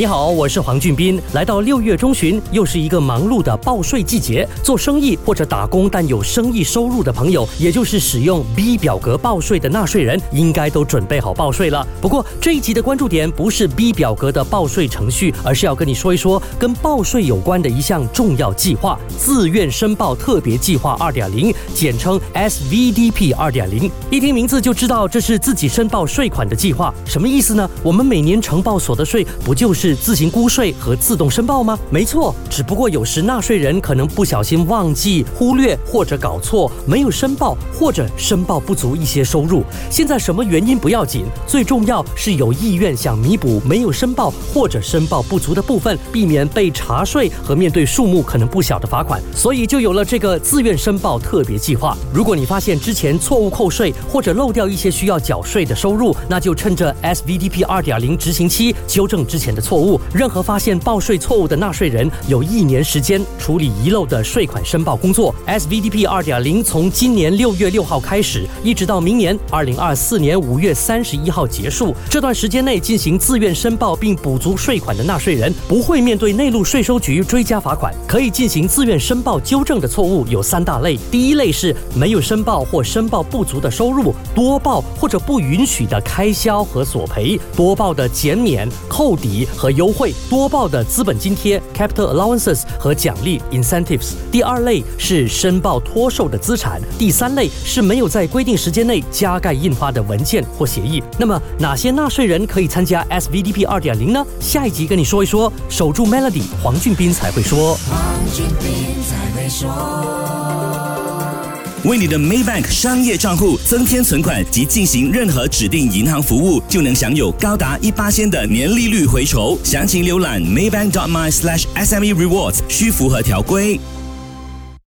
你好，我是黄俊斌。来到六月中旬，又是一个忙碌的报税季节。做生意或者打工但有生意收入的朋友，也就是使用 B 表格报税的纳税人，应该都准备好报税了。不过这一集的关注点不是 B 表格的报税程序，而是要跟你说一说跟报税有关的一项重要计划——自愿申报特别计划二点零，简称 SVDP 二点零。一听名字就知道这是自己申报税款的计划，什么意思呢？我们每年承报所得税，不就是？自行估税和自动申报吗？没错，只不过有时纳税人可能不小心忘记、忽略或者搞错，没有申报或者申报不足一些收入。现在什么原因不要紧，最重要是有意愿想弥补没有申报或者申报不足的部分，避免被查税和面对数目可能不小的罚款。所以就有了这个自愿申报特别计划。如果你发现之前错误扣税或者漏掉一些需要缴税的收入，那就趁着 SVDP 二点零执行期纠正之前的错。错误，任何发现报税错误的纳税人有一年时间处理遗漏的税款申报工作。SVDP 二点零从今年六月六号开始，一直到明年二零二四年五月三十一号结束。这段时间内进行自愿申报并补足税款的纳税人，不会面对内陆税收局追加罚款。可以进行自愿申报纠正的错误有三大类：第一类是没有申报或申报不足的收入，多报或者不允许的开销和索赔，多报的减免、扣抵。和优惠多报的资本津贴 （capital allowances） 和奖励 （incentives）。第二类是申报脱售的资产，第三类是没有在规定时间内加盖印发的文件或协议。那么哪些纳税人可以参加 SVDP 二点零呢？下一集跟你说一说。守住 Melody，黄俊斌才会说。黄俊斌才会说。为你的 Maybank 商业账户增添存款及进行任何指定银行服务，就能享有高达一八千的年利率回酬。详情浏览 Maybank.my/SME Rewards，需符合条规。